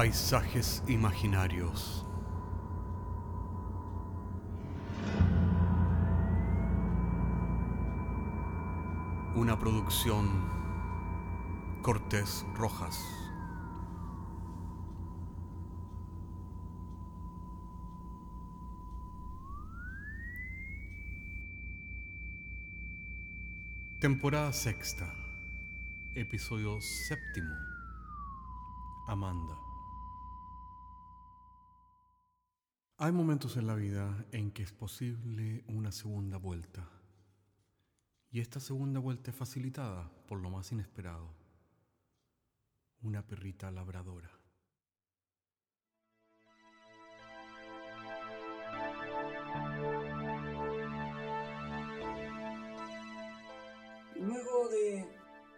Paisajes imaginarios. Una producción Cortés Rojas. Temporada sexta, episodio séptimo. Amanda. Hay momentos en la vida en que es posible una segunda vuelta. Y esta segunda vuelta es facilitada por lo más inesperado. Una perrita labradora. Luego de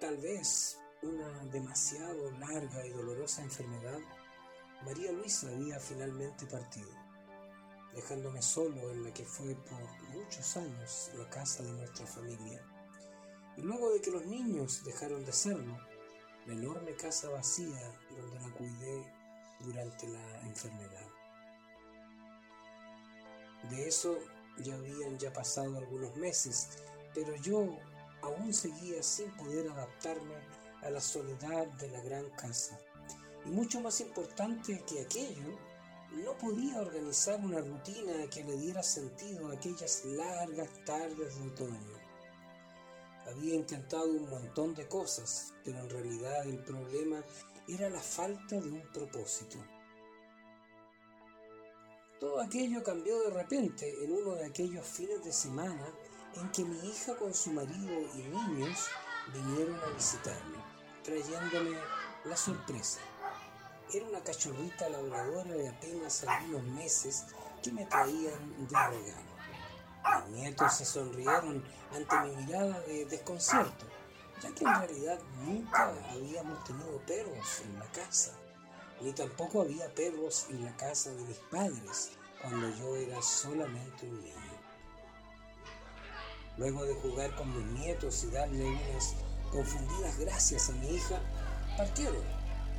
tal vez una demasiado larga y dolorosa enfermedad, María Luisa había finalmente partido, dejándome solo en la que fue por muchos años la casa de nuestra familia. Y luego de que los niños dejaron de serlo, la enorme casa vacía donde la cuidé durante la enfermedad. De eso ya habían ya pasado algunos meses, pero yo aún seguía sin poder adaptarme a la soledad de la gran casa. Y mucho más importante que aquello, no podía organizar una rutina que le diera sentido a aquellas largas tardes de otoño. Había intentado un montón de cosas, pero en realidad el problema era la falta de un propósito. Todo aquello cambió de repente en uno de aquellos fines de semana en que mi hija con su marido y niños vinieron a visitarme, trayéndome la sorpresa. Era una cachorrita labradora de apenas algunos meses que me traían de regalo. Mis nietos se sonrieron ante mi mirada de desconcierto, ya que en realidad nunca habíamos tenido perros en la casa, ni tampoco había perros en la casa de mis padres cuando yo era solamente un niño. Luego de jugar con mis nietos y darle unas confundidas gracias a mi hija, partieron,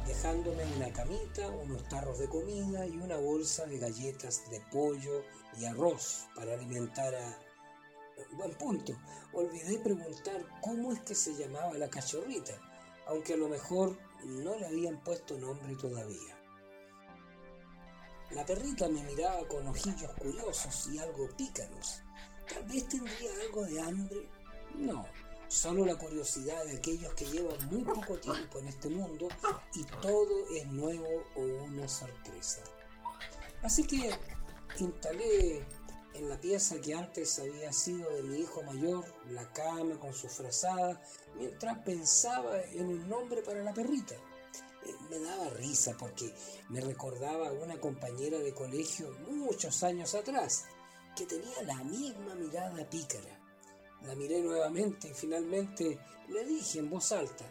dejándome una camita, unos tarros de comida y una bolsa de galletas de pollo y arroz para alimentar a... Buen punto, olvidé preguntar cómo es que se llamaba la cachorrita, aunque a lo mejor no le habían puesto nombre todavía. La perrita me miraba con ojillos curiosos y algo pícaros, Tal vez tendría algo de hambre. No, solo la curiosidad de aquellos que llevan muy poco tiempo en este mundo y todo es nuevo o una sorpresa. Así que instalé en la pieza que antes había sido de mi hijo mayor la cama con su frazada, mientras pensaba en un nombre para la perrita. Eh, me daba risa porque me recordaba a una compañera de colegio muchos años atrás que tenía la misma mirada pícara. La miré nuevamente y finalmente le dije en voz alta,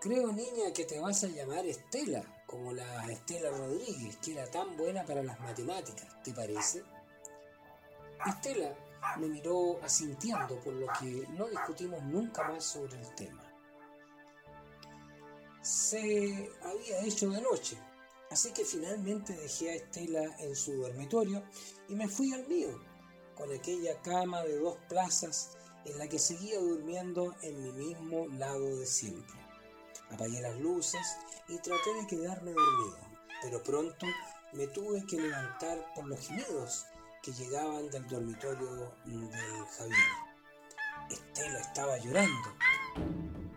creo niña que te vas a llamar Estela, como la Estela Rodríguez, que era tan buena para las matemáticas, ¿te parece? Estela me miró asintiendo, por lo que no discutimos nunca más sobre el tema. Se había hecho de noche Así que finalmente dejé a Estela en su dormitorio y me fui al mío, con aquella cama de dos plazas en la que seguía durmiendo en mi mismo lado de siempre. Apagué las luces y traté de quedarme dormido, pero pronto me tuve que levantar por los gemidos que llegaban del dormitorio del Javier. Estela estaba llorando.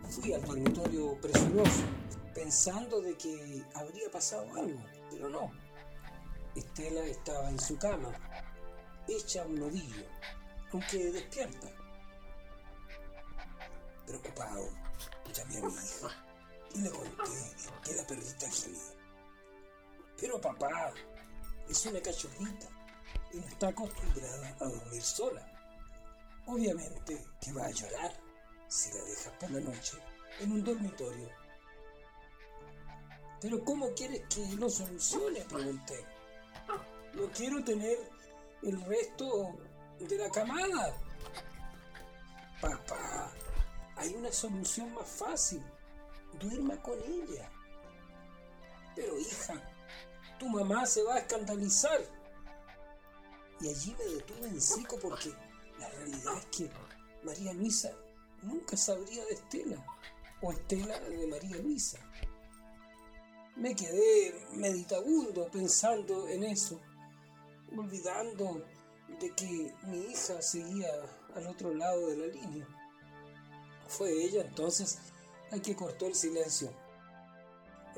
Fui al dormitorio presuroso pensando de que habría pasado algo, pero no. Estela estaba en su cama, hecha un nodillo, aunque despierta. Preocupado, llamé a mi hija y le conté que la perrita gemía. Pero papá, es una cachorrita y no está acostumbrada a dormir sola. Obviamente que va a llorar si la dejas por la noche en un dormitorio pero ¿cómo quieres que lo solucione? Pregunté. No quiero tener el resto de la camada. Papá, hay una solución más fácil. Duerma con ella. Pero hija, tu mamá se va a escandalizar. Y allí me detuve en seco porque la realidad es que María Luisa nunca sabría de Estela o Estela de María Luisa. Me quedé meditabundo pensando en eso, olvidando de que mi hija seguía al otro lado de la línea. Fue ella entonces la que cortó el silencio.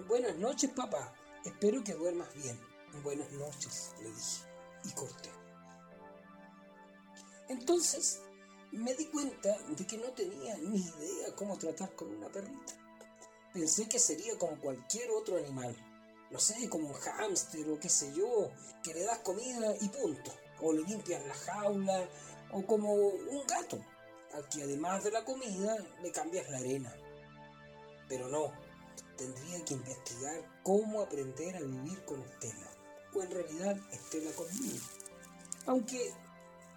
Buenas noches, papá. Espero que duermas bien. Buenas noches, le dije, y corté. Entonces me di cuenta de que no tenía ni idea cómo tratar con una perrita. Pensé que sería como cualquier otro animal. No sé, como un hámster o qué sé yo, que le das comida y punto. O le limpias la jaula, o como un gato, al que además de la comida le cambias la arena. Pero no, tendría que investigar cómo aprender a vivir con Estela, o en realidad Estela conmigo. Aunque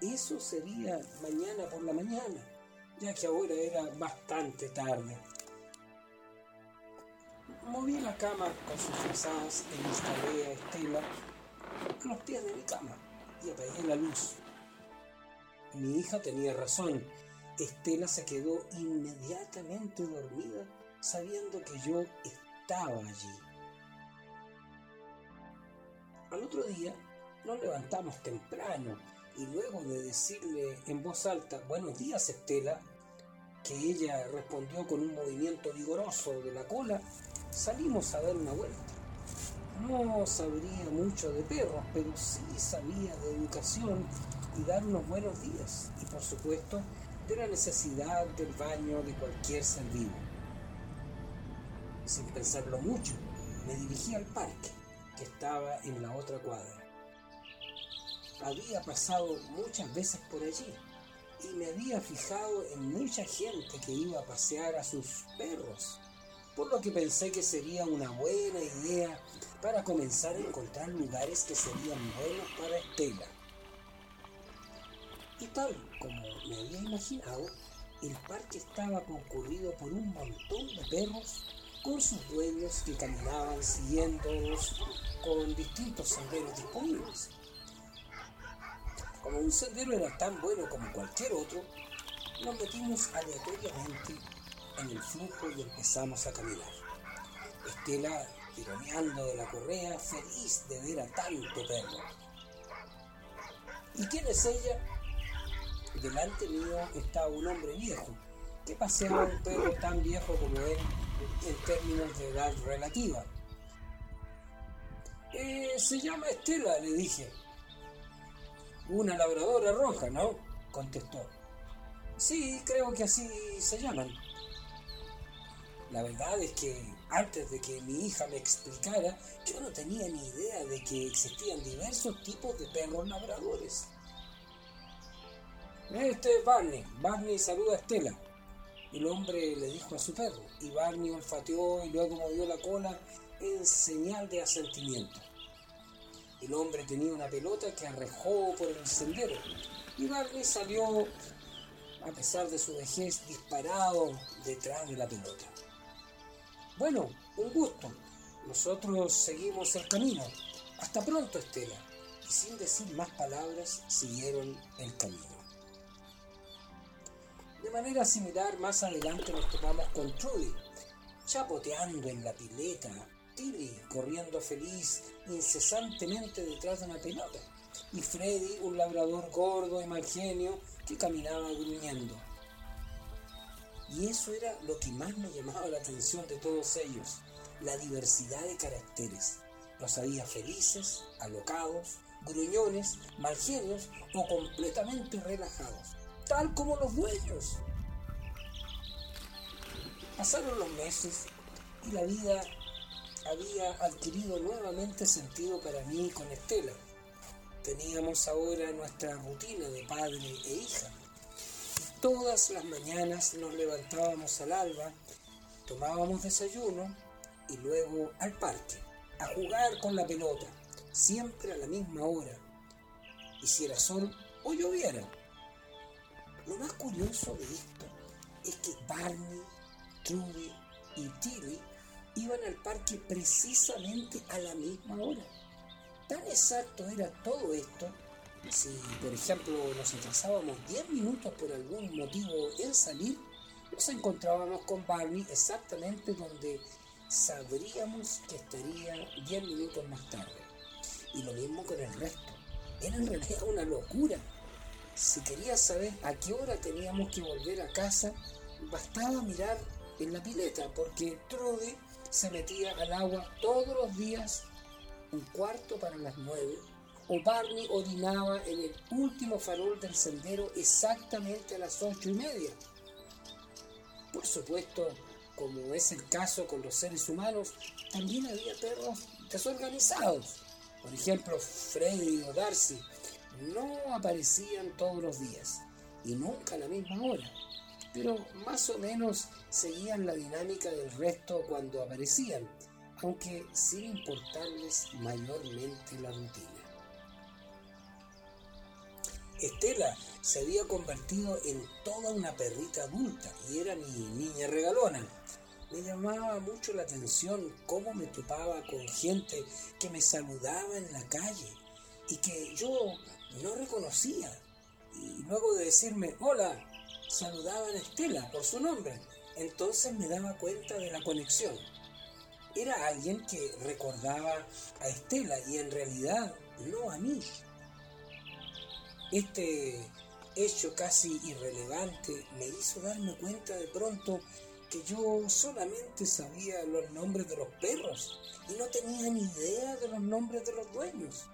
eso sería mañana por la mañana, ya que ahora era bastante tarde. Moví la cama con sus frazadas e instalé a Estela a los pies de mi cama y apagué la luz. Mi hija tenía razón. Estela se quedó inmediatamente dormida sabiendo que yo estaba allí. Al otro día nos levantamos temprano y luego de decirle en voz alta, buenos días Estela, que ella respondió con un movimiento vigoroso de la cola, salimos a dar una vuelta. No sabría mucho de perros, pero sí sabía de educación y dar unos buenos días. Y por supuesto, de la necesidad del baño de cualquier ser vivo. Sin pensarlo mucho, me dirigí al parque, que estaba en la otra cuadra. Había pasado muchas veces por allí y me había fijado en mucha gente que iba a pasear a sus perros, por lo que pensé que sería una buena idea para comenzar a encontrar lugares que serían buenos para Estela. Y tal como me había imaginado, el parque estaba concurrido por un montón de perros con sus dueños que caminaban siguiéndolos con distintos senderos disponibles. Como un sendero era tan bueno como cualquier otro, nos metimos aleatoriamente en el flujo y empezamos a caminar. Estela tironeando de la correa, feliz de ver a tanto perro. ¿Y quién es ella? Delante mío estaba un hombre viejo, que paseaba un perro tan viejo como él en términos de edad relativa. Eh, se llama Estela, le dije. Una labradora roja, ¿no? contestó. Sí, creo que así se llaman. La verdad es que antes de que mi hija me explicara, yo no tenía ni idea de que existían diversos tipos de perros labradores. Este es Barney. Barney saluda a Estela. El hombre le dijo a su perro, y Barney olfateó y luego movió la cola en señal de asentimiento. El hombre tenía una pelota que arrejó por el sendero, y Barney salió, a pesar de su vejez, disparado detrás de la pelota. Bueno, un gusto. Nosotros seguimos el camino. Hasta pronto, Estela. Y sin decir más palabras, siguieron el camino. De manera similar, más adelante nos topamos con Trudy, chapoteando en la pileta, Tilly corriendo feliz incesantemente detrás de una pelota, y Freddy, un labrador gordo y mal genio, que caminaba gruñendo. Y eso era lo que más me llamaba la atención de todos ellos, la diversidad de caracteres. Los había felices, alocados, gruñones, malgenios o completamente relajados tal como los dueños. Pasaron los meses y la vida había adquirido nuevamente sentido para mí con Estela. Teníamos ahora nuestra rutina de padre e hija. Todas las mañanas nos levantábamos al alba, tomábamos desayuno y luego al parque, a jugar con la pelota, siempre a la misma hora. Hiciera sol o lloviera. Lo más curioso de esto es que Barney, Trudy y Tilly iban al parque precisamente a la misma hora. Tan exacto era todo esto, si por ejemplo nos atrasábamos 10 minutos por algún motivo en salir, nos encontrábamos con Barney exactamente donde sabríamos que estaría 10 minutos más tarde. Y lo mismo con el resto. Era en realidad una locura. Si querías saber a qué hora teníamos que volver a casa, bastaba mirar en la pileta, porque Trudy se metía al agua todos los días, un cuarto para las nueve, o Barney orinaba en el último farol del sendero exactamente a las ocho y media. Por supuesto, como es el caso con los seres humanos, también había perros desorganizados. Por ejemplo, Freddy o Darcy no aparecían todos los días y nunca a la misma hora, pero más o menos seguían la dinámica del resto cuando aparecían, aunque sin importarles mayormente la rutina. Estela se había convertido en toda una perrita adulta y era mi niña regalona. Me llamaba mucho la atención cómo me topaba con gente que me saludaba en la calle y que yo no reconocía. Y luego de decirme hola, saludaban a Estela por su nombre. Entonces me daba cuenta de la conexión. Era alguien que recordaba a Estela y en realidad no a mí. Este hecho casi irrelevante me hizo darme cuenta de pronto que yo solamente sabía los nombres de los perros y no tenía ni idea de los nombres de los dueños.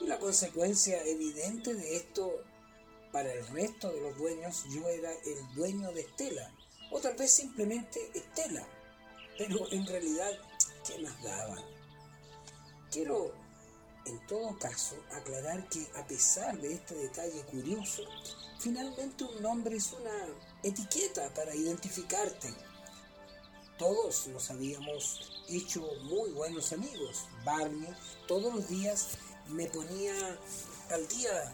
Y la consecuencia evidente de esto, para el resto de los dueños, yo era el dueño de Estela, o tal vez simplemente Estela, pero en realidad, ¿qué más daba? Quiero en todo caso, aclarar que a pesar de este detalle curioso, finalmente un nombre es una etiqueta para identificarte. Todos nos habíamos hecho muy buenos amigos. Barney todos los días me ponía al día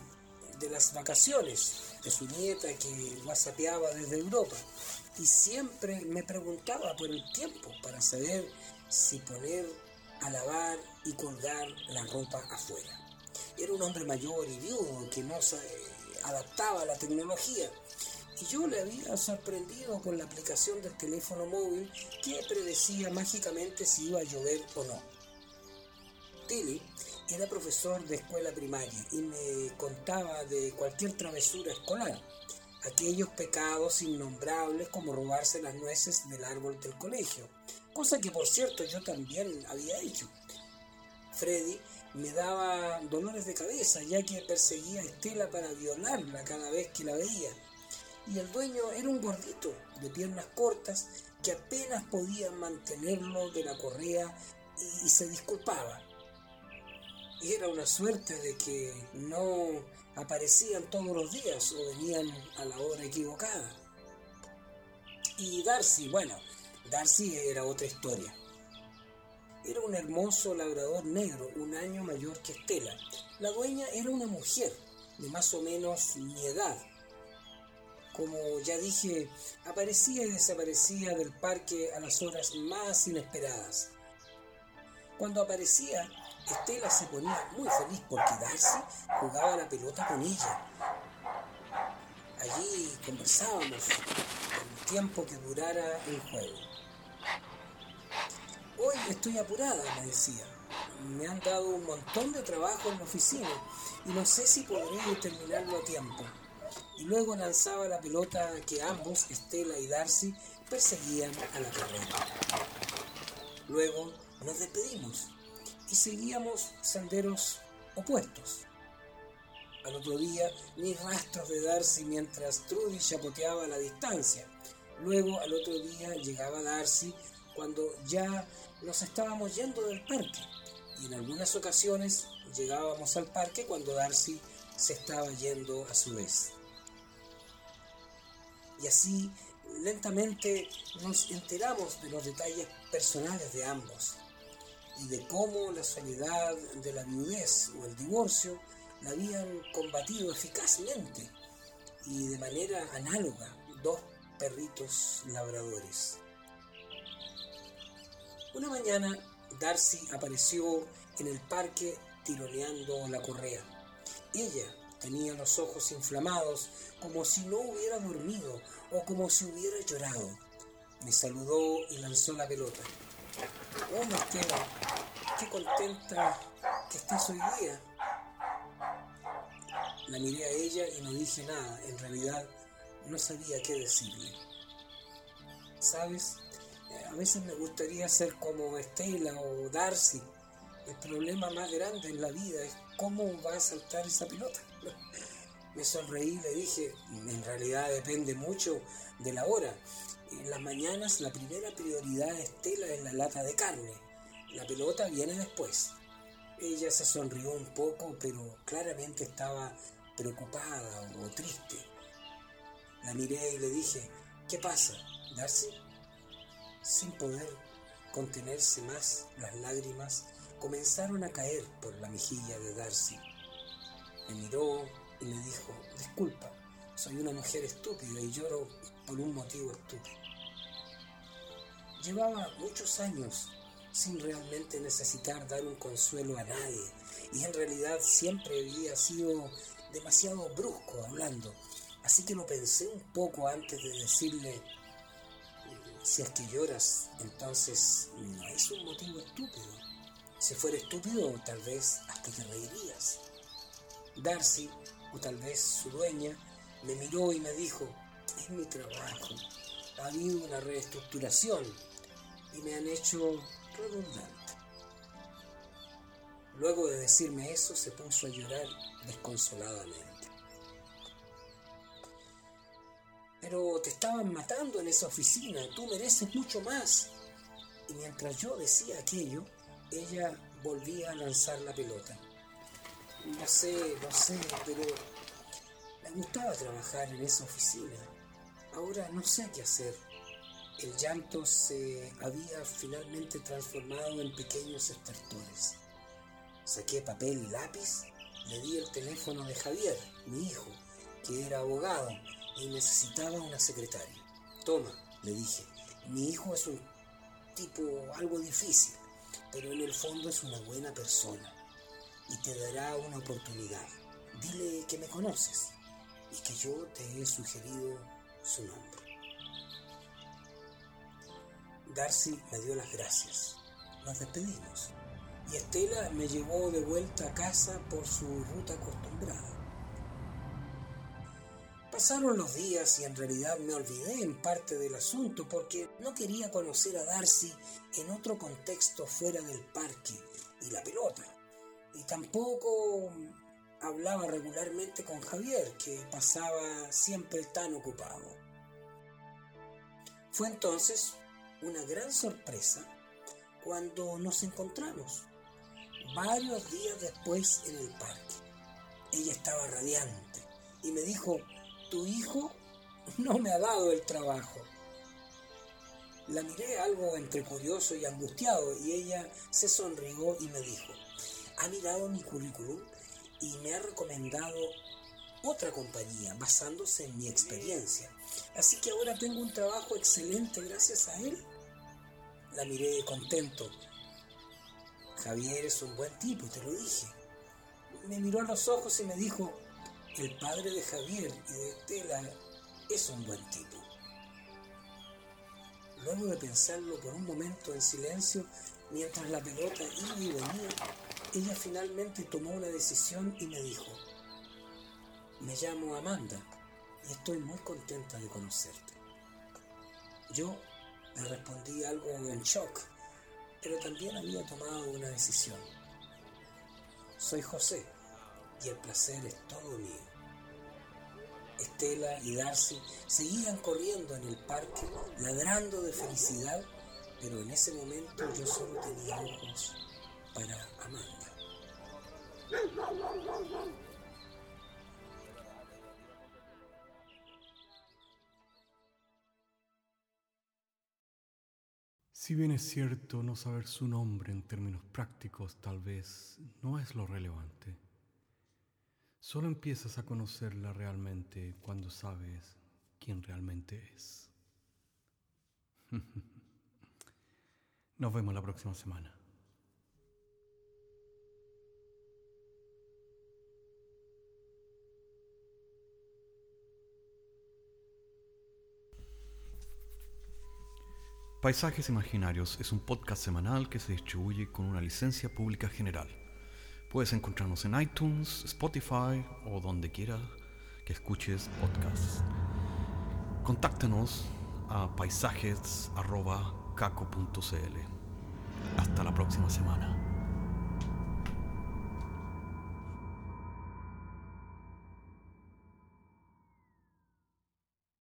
de las vacaciones de su nieta que whatsappeaba desde Europa y siempre me preguntaba por el tiempo para saber si poner a lavar y colgar la ropa afuera. Era un hombre mayor y viudo que no se adaptaba a la tecnología y yo le había sorprendido con la aplicación del teléfono móvil que predecía mágicamente si iba a llover o no. Tilly era profesor de escuela primaria y me contaba de cualquier travesura escolar, aquellos pecados innombrables como robarse las nueces del árbol del colegio, cosa que por cierto yo también había hecho. Freddy me daba dolores de cabeza ya que perseguía a Estela para violarla cada vez que la veía. Y el dueño era un gordito de piernas cortas que apenas podía mantenerlo de la correa y, se disculpaba. Era una suerte de que no aparecían todos los días o venían a la hora equivocada. Y Darcy, bueno, Darcy era otra historia. Era un hermoso labrador negro, un año mayor que Estela. La dueña era una mujer de más o menos mi edad. Como ya dije, aparecía y desaparecía del parque a las horas más inesperadas. Cuando aparecía, Estela se ponía muy feliz porque Darcy jugaba la pelota con ella. Allí conversábamos el tiempo que durara el juego. Hoy estoy apurada, me decía. Me han dado un montón de trabajo en la oficina y no sé si podré terminarlo a tiempo. Y luego lanzaba la pelota que ambos, Estela y Darcy, perseguían a la carrera. Luego nos despedimos y seguíamos senderos opuestos. Al otro día, ni rastros de Darcy mientras Trudy chapoteaba a la distancia. Luego, al otro día, llegaba Darcy cuando ya nos estábamos yendo del parque y en algunas ocasiones llegábamos al parque cuando Darcy se estaba yendo a su vez. Y así lentamente nos enteramos de los detalles personales de ambos y de cómo la soledad de la viudez o el divorcio la habían combatido eficazmente y de manera análoga dos perritos labradores. Una mañana, Darcy apareció en el parque tironeando la correa. Ella tenía los ojos inflamados, como si no hubiera dormido o como si hubiera llorado. Me saludó y lanzó la pelota. Hola Esteban, qué contenta que estés hoy día. La miré a ella y no dije nada. En realidad no sabía qué decirle. ¿Sabes? Eh, a veces me gustaría ser como Estela o Darcy. El problema más grande en la vida es cómo va a saltar esa pelota. Me sonreí y le dije, en realidad depende mucho de la hora. En las mañanas la primera prioridad de Estela es la lata de carne. La pelota viene después. Ella se sonrió un poco, pero claramente estaba preocupada o triste. La miré y le dije, ¿qué pasa, Darcy? Sin poder contenerse más, las lágrimas comenzaron a caer por la mejilla de Darcy. Me miró y me dijo, disculpa, soy una mujer estúpida y lloro por un motivo estúpido. Llevaba muchos años sin realmente necesitar dar un consuelo a nadie y en realidad siempre había sido demasiado brusco hablando, así que lo pensé un poco antes de decirle, si es que lloras, entonces no es un motivo estúpido. Si fuera estúpido, tal vez hasta te reirías. Darcy, o tal vez su dueña, me miró y me dijo, es mi trabajo. Ha habido una reestructuración y me han hecho redundante. Luego de decirme eso, se puso a llorar desconsoladamente. Pero te estaban matando en esa oficina, tú mereces mucho más. Y mientras yo decía aquello, ella volvía a lanzar la pelota. No sé, no sé, pero me gustaba trabajar en esa oficina. Ahora no sé qué hacer. El llanto se había finalmente transformado en pequeños estertores. Saqué papel y lápiz, le di el teléfono de Javier, mi hijo, que era abogado y necesitaba una secretaria. Toma, le dije, mi hijo es un tipo algo difícil, pero en el fondo es una buena persona y te dará una oportunidad. Dile que me conoces y que yo te he sugerido su nombre. Darcy me dio las gracias. Nos despedimos y Estela me llevó de vuelta a casa por su ruta acostumbrada. Pasaron los días y en realidad me olvidé en parte del asunto porque no quería conocer a Darcy en otro contexto fuera del parque y la pelota. Y tampoco hablaba regularmente con Javier, que pasaba siempre tan ocupado. Fue entonces una gran sorpresa cuando nos encontramos varios días después en el parque. Ella estaba radiante y me dijo, tu hijo no me ha dado el trabajo. La miré algo entre curioso y angustiado y ella se sonrió y me dijo, ha mirado mi currículum y me ha recomendado otra compañía basándose en mi experiencia. Así que ahora tengo un trabajo excelente gracias a él. La miré contento Javier es un buen tipo, te lo dije. Me miró a los ojos y me dijo, el padre de Javier y de Estela es un buen tipo. Luego de pensarlo por un momento en silencio, mientras la pelota iba y venía, ella finalmente tomó una decisión y me dijo, me llamo Amanda y estoy muy contenta de conocerte. Yo le respondí algo en shock pero también había tomado una decisión. Soy José y el placer es todo mío. Estela y Darcy seguían corriendo en el parque, ladrando de felicidad, pero en ese momento yo solo tenía ojos para Amanda. Si bien es cierto no saber su nombre en términos prácticos tal vez no es lo relevante, solo empiezas a conocerla realmente cuando sabes quién realmente es. Nos vemos la próxima semana. Paisajes Imaginarios es un podcast semanal que se distribuye con una licencia pública general. Puedes encontrarnos en iTunes, Spotify o donde quieras que escuches podcasts. Contáctanos a paisajes.caco.cl. Hasta la próxima semana.